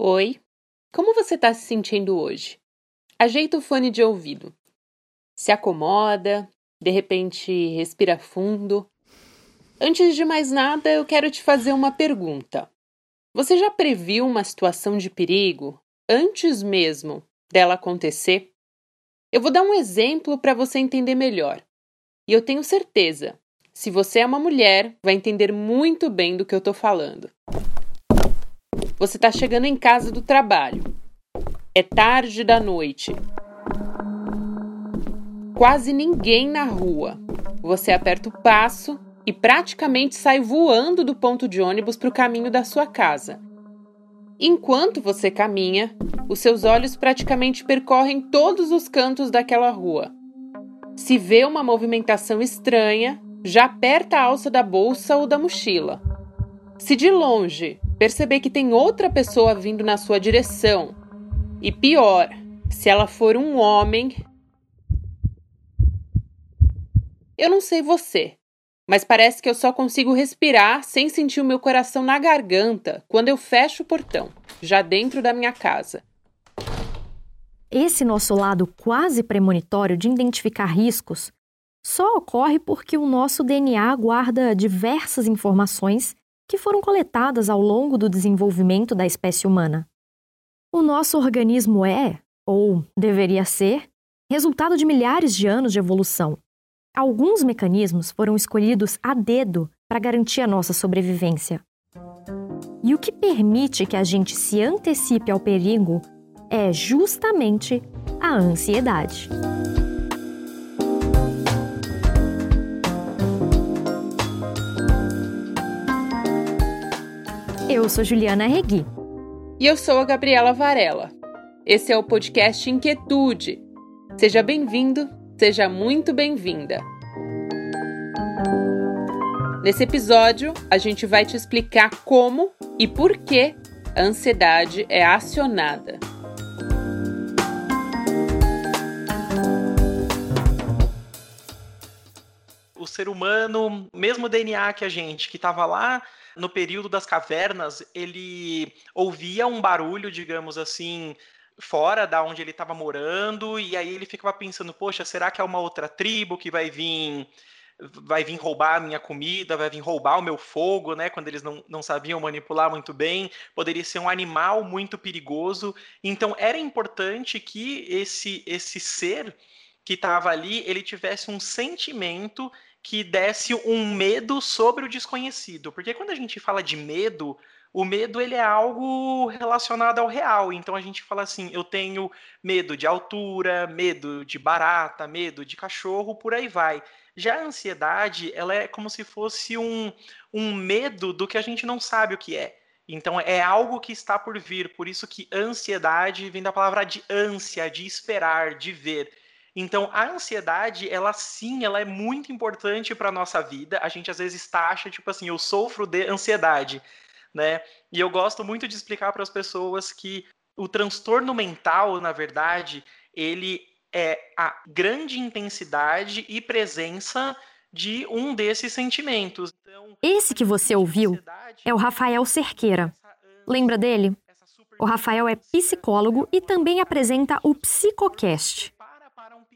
Oi, como você está se sentindo hoje? Ajeita o fone de ouvido. Se acomoda, de repente respira fundo. Antes de mais nada, eu quero te fazer uma pergunta. Você já previu uma situação de perigo antes mesmo dela acontecer? Eu vou dar um exemplo para você entender melhor. E eu tenho certeza, se você é uma mulher, vai entender muito bem do que eu estou falando. Você está chegando em casa do trabalho. É tarde da noite. Quase ninguém na rua. Você aperta o passo e praticamente sai voando do ponto de ônibus para o caminho da sua casa. Enquanto você caminha, os seus olhos praticamente percorrem todos os cantos daquela rua. Se vê uma movimentação estranha, já aperta a alça da bolsa ou da mochila. Se de longe perceber que tem outra pessoa vindo na sua direção, e pior, se ela for um homem. Eu não sei você, mas parece que eu só consigo respirar sem sentir o meu coração na garganta quando eu fecho o portão, já dentro da minha casa. Esse nosso lado quase premonitório de identificar riscos só ocorre porque o nosso DNA guarda diversas informações que foram coletadas ao longo do desenvolvimento da espécie humana. O nosso organismo é, ou deveria ser, resultado de milhares de anos de evolução. Alguns mecanismos foram escolhidos a dedo para garantir a nossa sobrevivência. E o que permite que a gente se antecipe ao perigo é justamente a ansiedade. Eu sou Juliana Regui. E eu sou a Gabriela Varela. Esse é o podcast Inquietude. Seja bem-vindo, seja muito bem-vinda. Nesse episódio, a gente vai te explicar como e por que a ansiedade é acionada. O ser humano, mesmo DNA que a gente, que estava lá no período das cavernas, ele ouvia um barulho, digamos assim, fora da onde ele estava morando, e aí ele ficava pensando, poxa, será que é uma outra tribo que vai vir vai vir roubar a minha comida, vai vir roubar o meu fogo, né? Quando eles não, não sabiam manipular muito bem, poderia ser um animal muito perigoso. Então era importante que esse esse ser que estava ali, ele tivesse um sentimento que desse um medo sobre o desconhecido. Porque quando a gente fala de medo, o medo ele é algo relacionado ao real. Então a gente fala assim, eu tenho medo de altura, medo de barata, medo de cachorro, por aí vai. Já a ansiedade, ela é como se fosse um, um medo do que a gente não sabe o que é. Então é algo que está por vir, por isso que ansiedade vem da palavra de ânsia, de esperar, de ver. Então, a ansiedade, ela sim, ela é muito importante para nossa vida. A gente às vezes taxa, tipo assim, eu sofro de ansiedade, né? E eu gosto muito de explicar para as pessoas que o transtorno mental, na verdade, ele é a grande intensidade e presença de um desses sentimentos. Então, Esse que você ouviu é o Rafael Cerqueira. Lembra dele? O Rafael é psicólogo e também apresenta o Psicocast.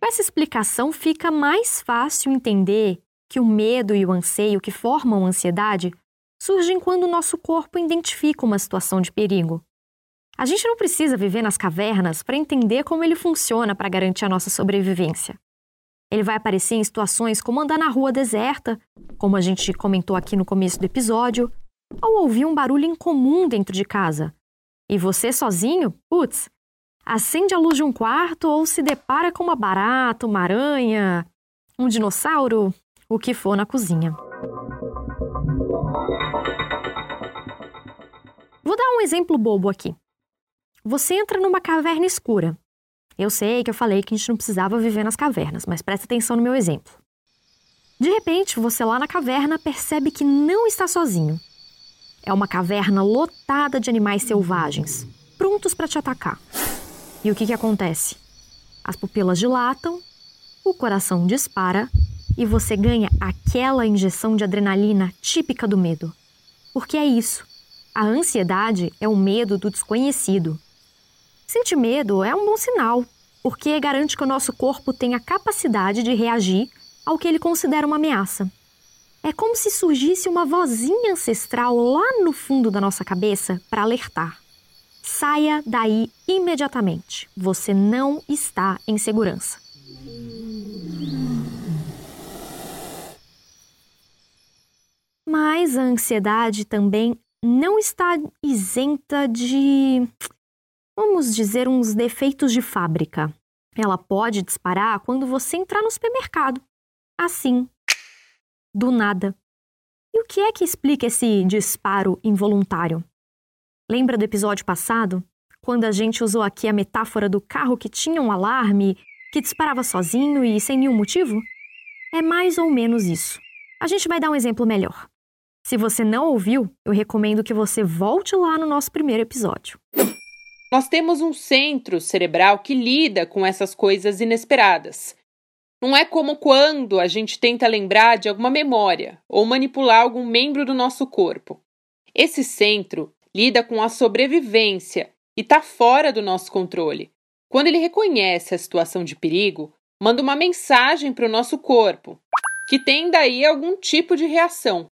Com essa explicação, fica mais fácil entender que o medo e o anseio que formam a ansiedade surgem quando o nosso corpo identifica uma situação de perigo. A gente não precisa viver nas cavernas para entender como ele funciona para garantir a nossa sobrevivência. Ele vai aparecer em situações como andar na rua deserta, como a gente comentou aqui no começo do episódio, ou ouvir um barulho incomum dentro de casa. E você sozinho, putz, acende a luz de um quarto ou se depara com uma barata, uma aranha, um dinossauro, o que for na cozinha. Vou dar um exemplo bobo aqui. Você entra numa caverna escura. Eu sei que eu falei que a gente não precisava viver nas cavernas, mas preste atenção no meu exemplo. De repente, você lá na caverna percebe que não está sozinho. É uma caverna lotada de animais selvagens, prontos para te atacar. E o que, que acontece? As pupilas dilatam, o coração dispara e você ganha aquela injeção de adrenalina típica do medo. Porque é isso. A ansiedade é o medo do desconhecido. Sentir medo é um bom sinal, porque garante que o nosso corpo tem a capacidade de reagir ao que ele considera uma ameaça. É como se surgisse uma vozinha ancestral lá no fundo da nossa cabeça para alertar. Saia daí imediatamente. Você não está em segurança. Mas a ansiedade também não está isenta de, vamos dizer, uns defeitos de fábrica. Ela pode disparar quando você entrar no supermercado. Assim, do nada. E o que é que explica esse disparo involuntário? Lembra do episódio passado? Quando a gente usou aqui a metáfora do carro que tinha um alarme, que disparava sozinho e sem nenhum motivo? É mais ou menos isso. A gente vai dar um exemplo melhor. Se você não ouviu, eu recomendo que você volte lá no nosso primeiro episódio. Nós temos um centro cerebral que lida com essas coisas inesperadas. Não é como quando a gente tenta lembrar de alguma memória ou manipular algum membro do nosso corpo. Esse centro lida com a sobrevivência e está fora do nosso controle. Quando ele reconhece a situação de perigo, manda uma mensagem para o nosso corpo, que tem daí algum tipo de reação.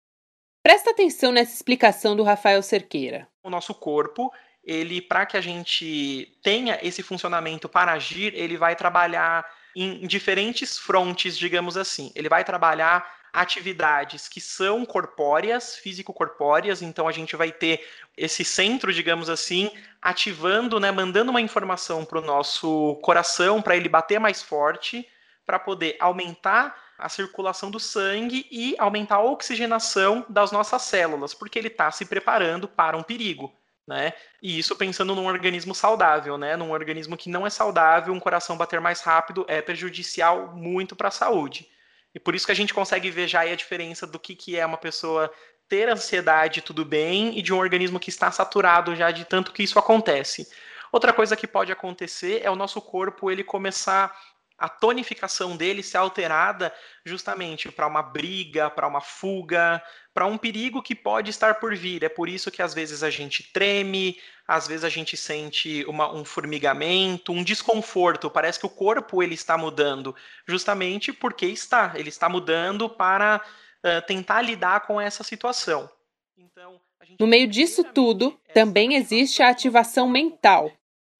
Presta atenção nessa explicação do Rafael Cerqueira. O nosso corpo, ele para que a gente tenha esse funcionamento para agir, ele vai trabalhar em diferentes frontes, digamos assim. Ele vai trabalhar atividades que são corpóreas, físico-corpóreas, então a gente vai ter esse centro, digamos assim, ativando, né, mandando uma informação para o nosso coração para ele bater mais forte, para poder aumentar a circulação do sangue e aumentar a oxigenação das nossas células, porque ele está se preparando para um perigo né? E isso pensando num organismo saudável, né? Num organismo que não é saudável, um coração bater mais rápido é prejudicial muito para a saúde. E por isso que a gente consegue ver já a diferença do que, que é uma pessoa ter ansiedade, tudo bem, e de um organismo que está saturado já de tanto que isso acontece. Outra coisa que pode acontecer é o nosso corpo ele começar a tonificação dele ser alterada justamente para uma briga, para uma fuga, para um perigo que pode estar por vir. É por isso que às vezes a gente treme, às vezes a gente sente uma, um formigamento, um desconforto. Parece que o corpo ele está mudando, justamente porque está. Ele está mudando para uh, tentar lidar com essa situação. Então, no meio disso tudo, também existe a ativação mental,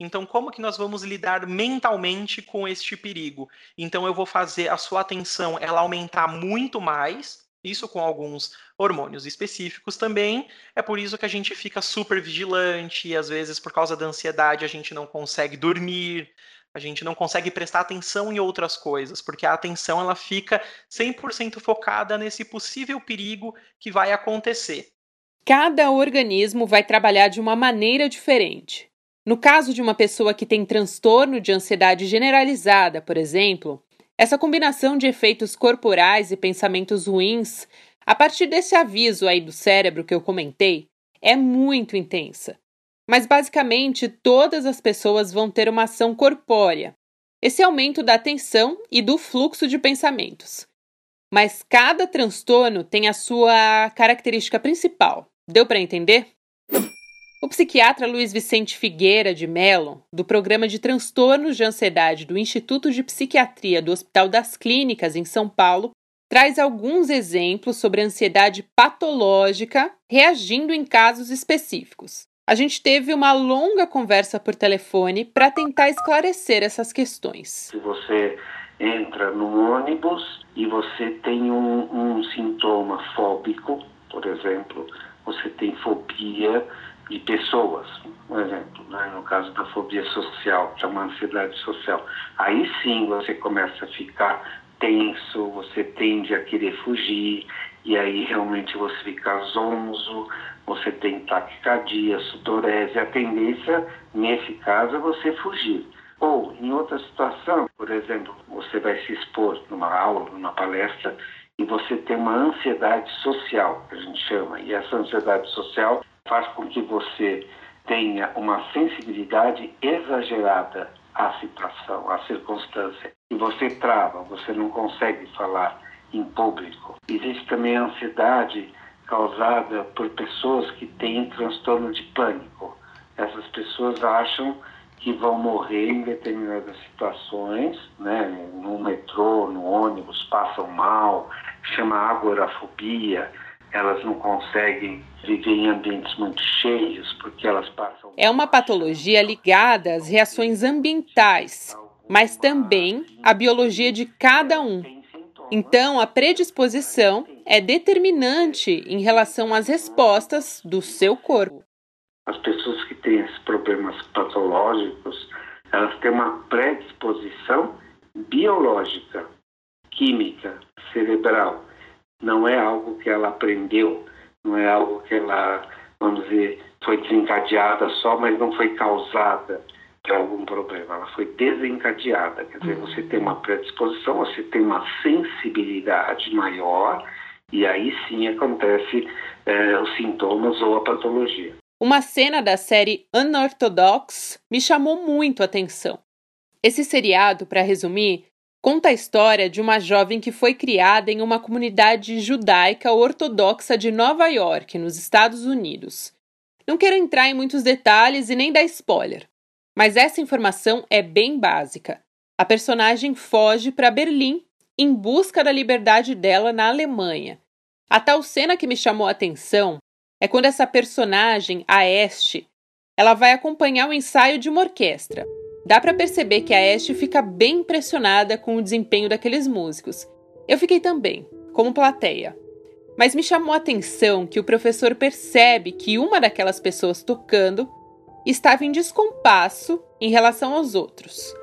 então, como que nós vamos lidar mentalmente com este perigo? Então, eu vou fazer a sua atenção ela aumentar muito mais, isso com alguns hormônios específicos também. É por isso que a gente fica super vigilante, e às vezes, por causa da ansiedade, a gente não consegue dormir, a gente não consegue prestar atenção em outras coisas, porque a atenção ela fica 100% focada nesse possível perigo que vai acontecer. Cada organismo vai trabalhar de uma maneira diferente. No caso de uma pessoa que tem transtorno de ansiedade generalizada, por exemplo, essa combinação de efeitos corporais e pensamentos ruins, a partir desse aviso aí do cérebro que eu comentei, é muito intensa. Mas basicamente todas as pessoas vão ter uma ação corpórea, esse aumento da atenção e do fluxo de pensamentos. Mas cada transtorno tem a sua característica principal. Deu para entender? O psiquiatra Luiz Vicente Figueira de Mello, do Programa de Transtornos de Ansiedade do Instituto de Psiquiatria do Hospital das Clínicas, em São Paulo, traz alguns exemplos sobre ansiedade patológica reagindo em casos específicos. A gente teve uma longa conversa por telefone para tentar esclarecer essas questões. Se você entra no ônibus e você tem um, um sintoma fóbico, por exemplo, você tem fobia de pessoas, por exemplo, né, no caso da fobia social, que é uma ansiedade social. Aí sim você começa a ficar tenso, você tende a querer fugir, e aí realmente você fica zonzo, você tem taquicardia, sudorese, a tendência, nesse caso, é você fugir. Ou, em outra situação, por exemplo, você vai se expor numa aula, numa palestra, e você tem uma ansiedade social, que a gente chama, e essa ansiedade social faz com que você tenha uma sensibilidade exagerada à situação, à circunstância. E você trava, você não consegue falar em público. Existe também a ansiedade causada por pessoas que têm transtorno de pânico. Essas pessoas acham que vão morrer em determinadas situações, né? no metrô, no ônibus, passam mal, chama agorafobia, elas não conseguem viver em ambientes muito cheios porque elas passam. É uma patologia ligada às reações ambientais, mas também à biologia de cada um. Então, a predisposição é determinante em relação às respostas do seu corpo. As pessoas que têm esses problemas patológicos, elas têm uma predisposição biológica, química, cerebral. Não é algo que ela aprendeu, não é algo que ela, vamos dizer, foi desencadeada só, mas não foi causada por algum problema. Ela foi desencadeada. Quer dizer, você tem uma predisposição, você tem uma sensibilidade maior, e aí sim acontece é, os sintomas ou a patologia. Uma cena da série Unorthodox me chamou muito a atenção. Esse seriado, para resumir, conta a história de uma jovem que foi criada em uma comunidade judaica ortodoxa de Nova York, nos Estados Unidos. Não quero entrar em muitos detalhes e nem dar spoiler, mas essa informação é bem básica. A personagem foge para Berlim em busca da liberdade dela na Alemanha. A tal cena que me chamou a atenção é quando essa personagem, a Este, ela vai acompanhar o ensaio de uma orquestra. Dá para perceber que a Este fica bem impressionada com o desempenho daqueles músicos. Eu fiquei também, como plateia. Mas me chamou a atenção que o professor percebe que uma daquelas pessoas tocando estava em descompasso em relação aos outros.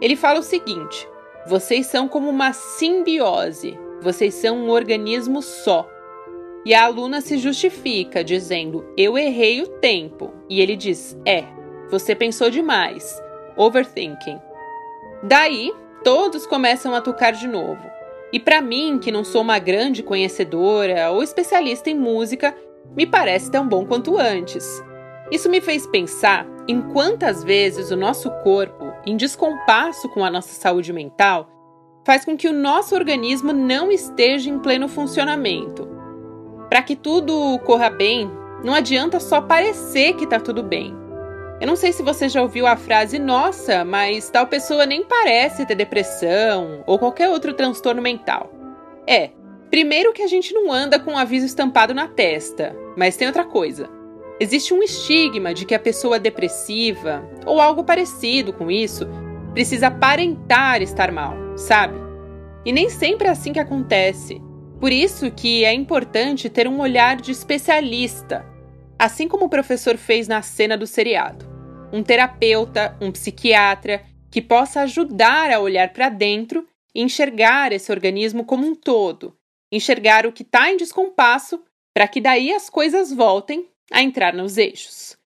Ele fala o seguinte: vocês são como uma simbiose, vocês são um organismo só. E a aluna se justifica, dizendo: Eu errei o tempo. E ele diz: É, você pensou demais. Overthinking. Daí, todos começam a tocar de novo. E para mim, que não sou uma grande conhecedora ou especialista em música, me parece tão bom quanto antes. Isso me fez pensar em quantas vezes o nosso corpo, em descompasso com a nossa saúde mental, faz com que o nosso organismo não esteja em pleno funcionamento para que tudo corra bem, não adianta só parecer que tá tudo bem. Eu não sei se você já ouviu a frase nossa, mas tal pessoa nem parece ter depressão ou qualquer outro transtorno mental. É, primeiro que a gente não anda com um aviso estampado na testa, mas tem outra coisa. Existe um estigma de que a pessoa depressiva, ou algo parecido com isso, precisa aparentar estar mal, sabe? E nem sempre é assim que acontece. Por isso que é importante ter um olhar de especialista, assim como o professor fez na cena do seriado. Um terapeuta, um psiquiatra que possa ajudar a olhar para dentro e enxergar esse organismo como um todo, enxergar o que está em descompasso para que daí as coisas voltem a entrar nos eixos.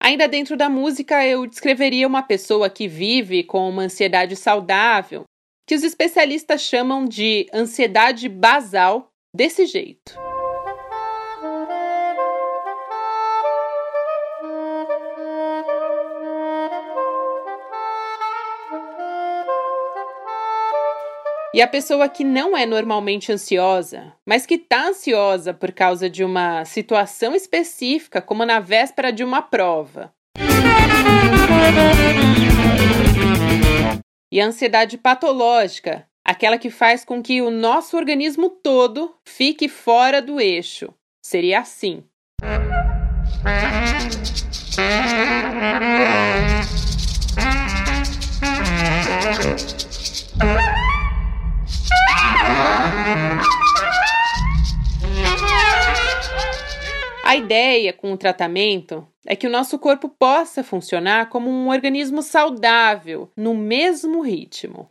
Ainda dentro da música, eu descreveria uma pessoa que vive com uma ansiedade saudável, que os especialistas chamam de ansiedade basal desse jeito. E a pessoa que não é normalmente ansiosa, mas que está ansiosa por causa de uma situação específica, como na véspera de uma prova. E a ansiedade patológica, aquela que faz com que o nosso organismo todo fique fora do eixo. Seria assim. A ideia com o tratamento é que o nosso corpo possa funcionar como um organismo saudável, no mesmo ritmo.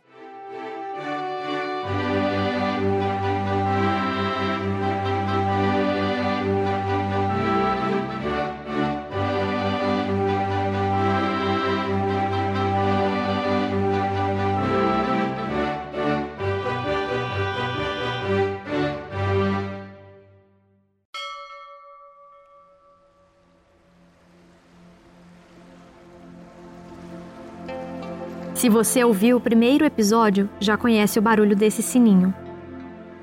Se você ouviu o primeiro episódio, já conhece o barulho desse sininho.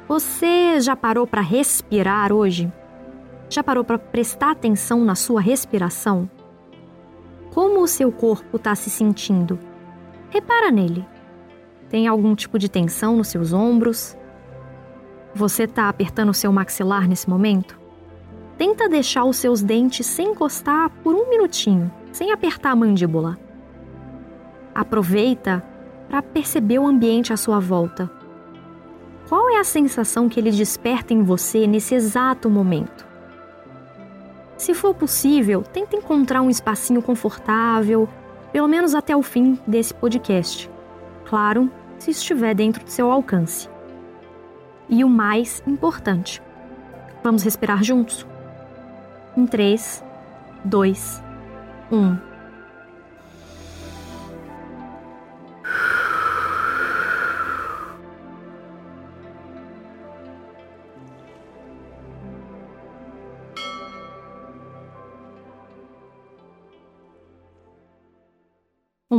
Você já parou para respirar hoje? Já parou para prestar atenção na sua respiração? Como o seu corpo está se sentindo? Repara nele. Tem algum tipo de tensão nos seus ombros? Você está apertando o seu maxilar nesse momento? Tenta deixar os seus dentes sem encostar por um minutinho, sem apertar a mandíbula. Aproveita para perceber o ambiente à sua volta. Qual é a sensação que ele desperta em você nesse exato momento? Se for possível, tente encontrar um espacinho confortável, pelo menos até o fim desse podcast. Claro, se estiver dentro do seu alcance. E o mais importante, vamos respirar juntos? Em 3, 2, 1.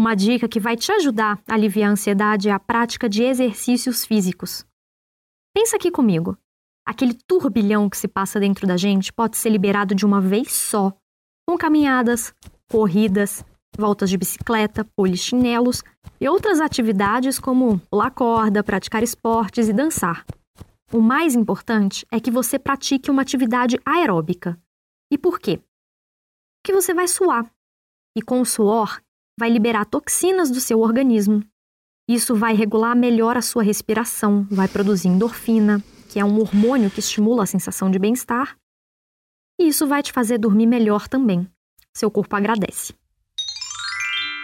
Uma dica que vai te ajudar a aliviar a ansiedade é a prática de exercícios físicos. Pensa aqui comigo. Aquele turbilhão que se passa dentro da gente pode ser liberado de uma vez só, com caminhadas, corridas, voltas de bicicleta, polichinelos e outras atividades como pular corda, praticar esportes e dançar. O mais importante é que você pratique uma atividade aeróbica. E por quê? Porque você vai suar. E com o suor, vai liberar toxinas do seu organismo. Isso vai regular melhor a sua respiração, vai produzir endorfina, que é um hormônio que estimula a sensação de bem-estar. E isso vai te fazer dormir melhor também. Seu corpo agradece.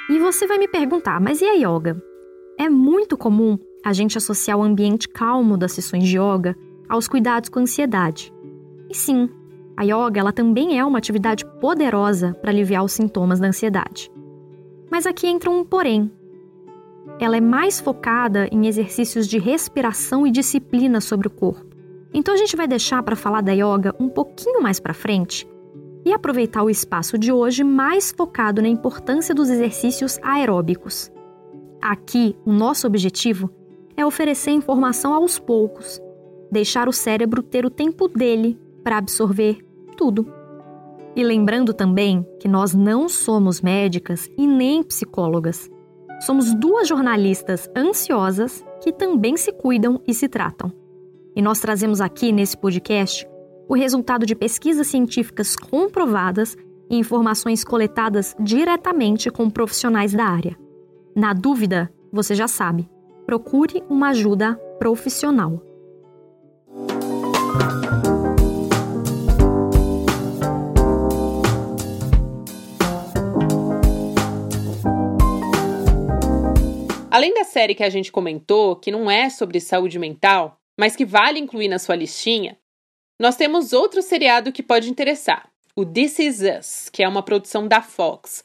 E você vai me perguntar, mas e a yoga? É muito comum a gente associar o ambiente calmo das sessões de yoga aos cuidados com a ansiedade. E sim, a yoga ela também é uma atividade poderosa para aliviar os sintomas da ansiedade. Mas aqui entra um porém. Ela é mais focada em exercícios de respiração e disciplina sobre o corpo. Então a gente vai deixar para falar da yoga um pouquinho mais para frente e aproveitar o espaço de hoje mais focado na importância dos exercícios aeróbicos. Aqui, o nosso objetivo é oferecer informação aos poucos, deixar o cérebro ter o tempo dele para absorver tudo. E lembrando também que nós não somos médicas e nem psicólogas. Somos duas jornalistas ansiosas que também se cuidam e se tratam. E nós trazemos aqui nesse podcast o resultado de pesquisas científicas comprovadas e informações coletadas diretamente com profissionais da área. Na dúvida, você já sabe, procure uma ajuda profissional. Além da série que a gente comentou, que não é sobre saúde mental, mas que vale incluir na sua listinha, nós temos outro seriado que pode interessar, o This Is Us, que é uma produção da Fox.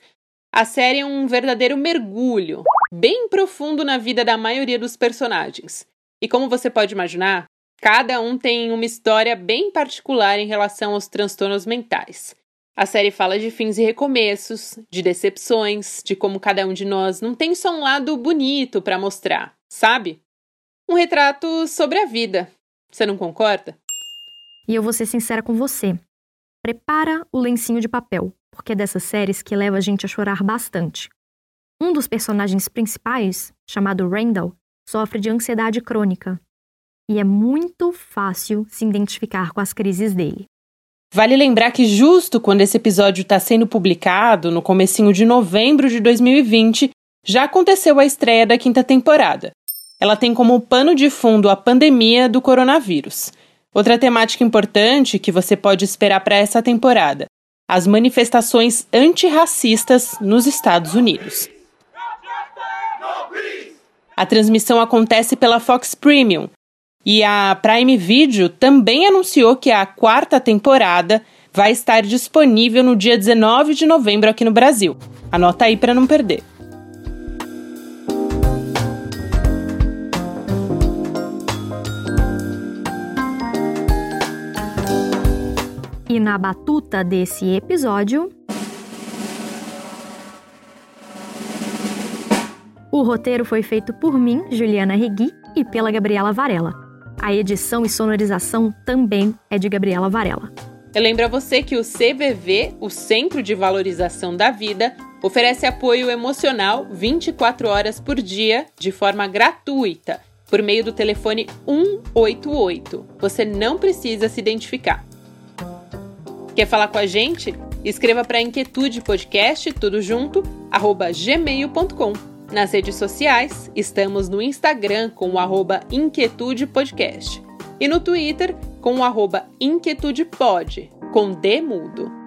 A série é um verdadeiro mergulho, bem profundo na vida da maioria dos personagens. E como você pode imaginar, cada um tem uma história bem particular em relação aos transtornos mentais. A série fala de fins e recomeços, de decepções, de como cada um de nós não tem só um lado bonito para mostrar, sabe? Um retrato sobre a vida. Você não concorda? E eu vou ser sincera com você. Prepara o lencinho de papel, porque é dessas séries que leva a gente a chorar bastante. Um dos personagens principais, chamado Randall, sofre de ansiedade crônica. E é muito fácil se identificar com as crises dele. Vale lembrar que justo quando esse episódio está sendo publicado, no comecinho de novembro de 2020, já aconteceu a estreia da quinta temporada. Ela tem como pano de fundo a pandemia do coronavírus. Outra temática importante que você pode esperar para essa temporada: as manifestações antirracistas nos Estados Unidos. A transmissão acontece pela Fox Premium, e a Prime Video também anunciou que a quarta temporada vai estar disponível no dia 19 de novembro aqui no Brasil. Anota aí para não perder. E na batuta desse episódio. O roteiro foi feito por mim, Juliana Regui, e pela Gabriela Varela. A edição e sonorização também é de Gabriela Varela. Eu lembro a você que o CVV, o Centro de Valorização da Vida, oferece apoio emocional 24 horas por dia, de forma gratuita, por meio do telefone 188. Você não precisa se identificar. Quer falar com a gente? Escreva para Inquietude Podcast, tudo junto, arroba gmail.com. Nas redes sociais, estamos no Instagram com o arroba Inquietude Podcast e no Twitter com o arroba InquietudePod, com D mudo.